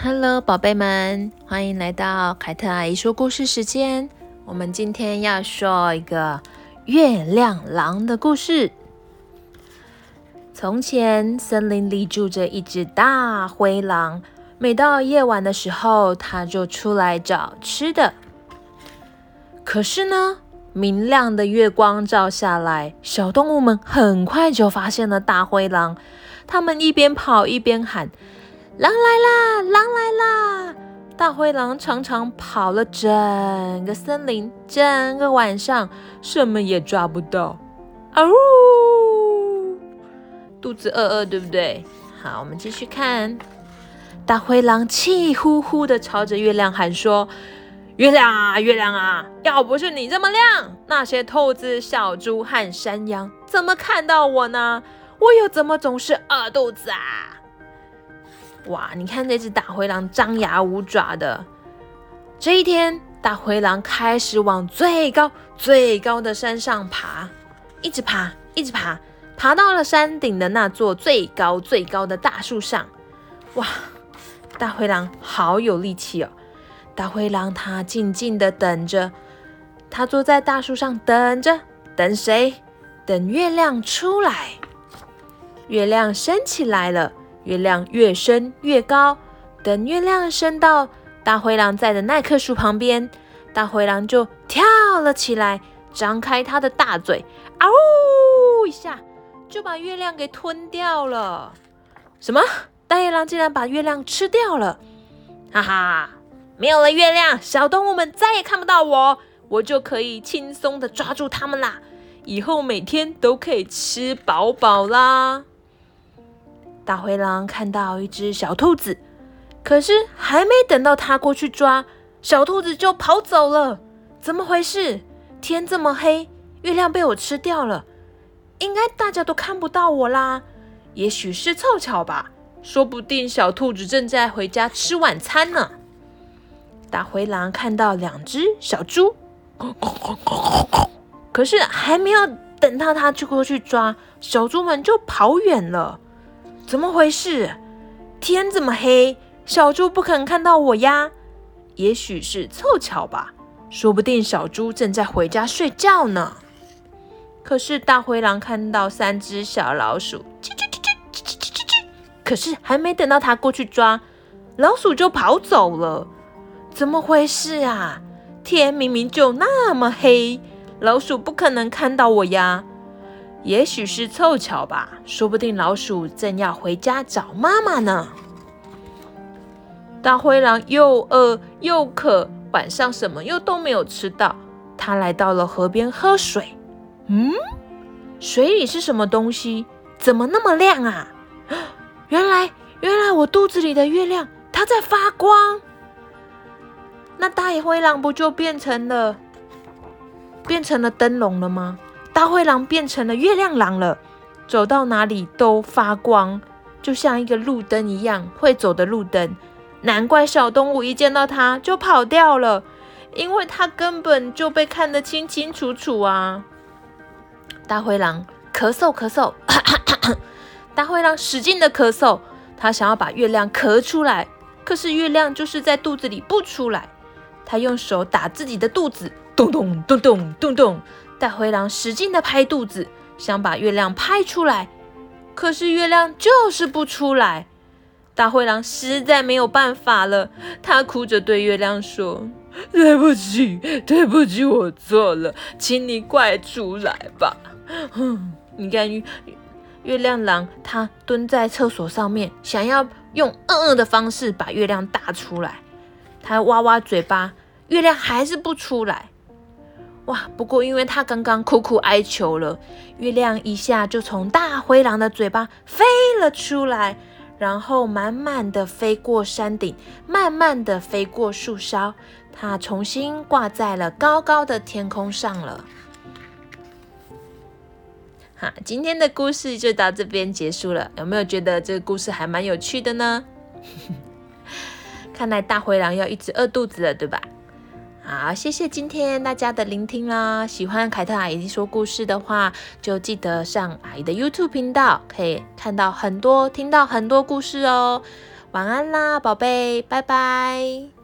Hello，宝贝们，欢迎来到凯特阿姨说故事时间。我们今天要说一个月亮狼的故事。从前，森林里住着一只大灰狼，每到夜晚的时候，它就出来找吃的。可是呢，明亮的月光照下来，小动物们很快就发现了大灰狼。他们一边跑一边喊。狼来啦！狼来啦！大灰狼常常跑了整个森林，整个晚上，什么也抓不到。啊呜！肚子饿饿，对不对？好，我们继续看。大灰狼气呼呼地朝着月亮喊说：“月亮啊，月亮啊！要不是你这么亮，那些兔子、小猪和山羊怎么看到我呢？我又怎么总是饿肚子啊？”哇！你看那只大灰狼张牙舞爪的。这一天，大灰狼开始往最高最高的山上爬，一直爬，一直爬，爬到了山顶的那座最高最高的大树上。哇！大灰狼好有力气哦。大灰狼它静静的等着，它坐在大树上等着，等谁？等月亮出来。月亮升起来了。月亮越升越高，等月亮升到大灰狼在的那棵树旁边，大灰狼就跳了起来，张开它的大嘴，啊呜一下就把月亮给吞掉了。什么？大灰狼竟然把月亮吃掉了！哈哈，没有了月亮，小动物们再也看不到我，我就可以轻松的抓住它们啦。以后每天都可以吃饱饱啦。大灰狼看到一只小兔子，可是还没等到它过去抓，小兔子就跑走了。怎么回事？天这么黑，月亮被我吃掉了，应该大家都看不到我啦。也许是凑巧吧，说不定小兔子正在回家吃晚餐呢。大灰狼看到两只小猪，可是还没有等到它去过去抓，小猪们就跑远了。怎么回事？天这么黑，小猪不肯看到我呀？也许是凑巧吧，说不定小猪正在回家睡觉呢。可是大灰狼看到三只小老鼠，叽叽叽叽叽叽叽，可是还没等到它过去抓，老鼠就跑走了。怎么回事啊？天明明就那么黑，老鼠不可能看到我呀？也许是凑巧吧，说不定老鼠正要回家找妈妈呢。大灰狼又饿又渴，晚上什么又都没有吃到。他来到了河边喝水。嗯，水里是什么东西？怎么那么亮啊？原来，原来我肚子里的月亮它在发光。那大灰狼不就变成了变成了灯笼了吗？大灰狼变成了月亮狼了，走到哪里都发光，就像一个路灯一样会走的路灯。难怪小动物一见到它就跑掉了，因为它根本就被看得清清楚楚啊！大灰狼咳嗽咳嗽，大灰狼使劲的咳嗽，他想要把月亮咳出来，可是月亮就是在肚子里不出来。他用手打自己的肚子，咚咚咚咚咚咚。大灰狼使劲地拍肚子，想把月亮拍出来，可是月亮就是不出来。大灰狼实在没有办法了，他哭着对月亮说：“对不起，对不起，我错了，请你快出来吧。”哼，你看月月亮狼，他蹲在厕所上面，想要用嗯嗯的方式把月亮打出来，他挖挖嘴巴，月亮还是不出来。哇！不过因为他刚刚苦苦哀求了，月亮一下就从大灰狼的嘴巴飞了出来，然后慢慢的飞过山顶，慢慢的飞过树梢，它重新挂在了高高的天空上了。好，今天的故事就到这边结束了。有没有觉得这个故事还蛮有趣的呢？看来大灰狼要一直饿肚子了，对吧？好，谢谢今天大家的聆听啦！喜欢凯特阿姨说故事的话，就记得上阿姨的 YouTube 频道，可以看到很多、听到很多故事哦。晚安啦，宝贝，拜拜。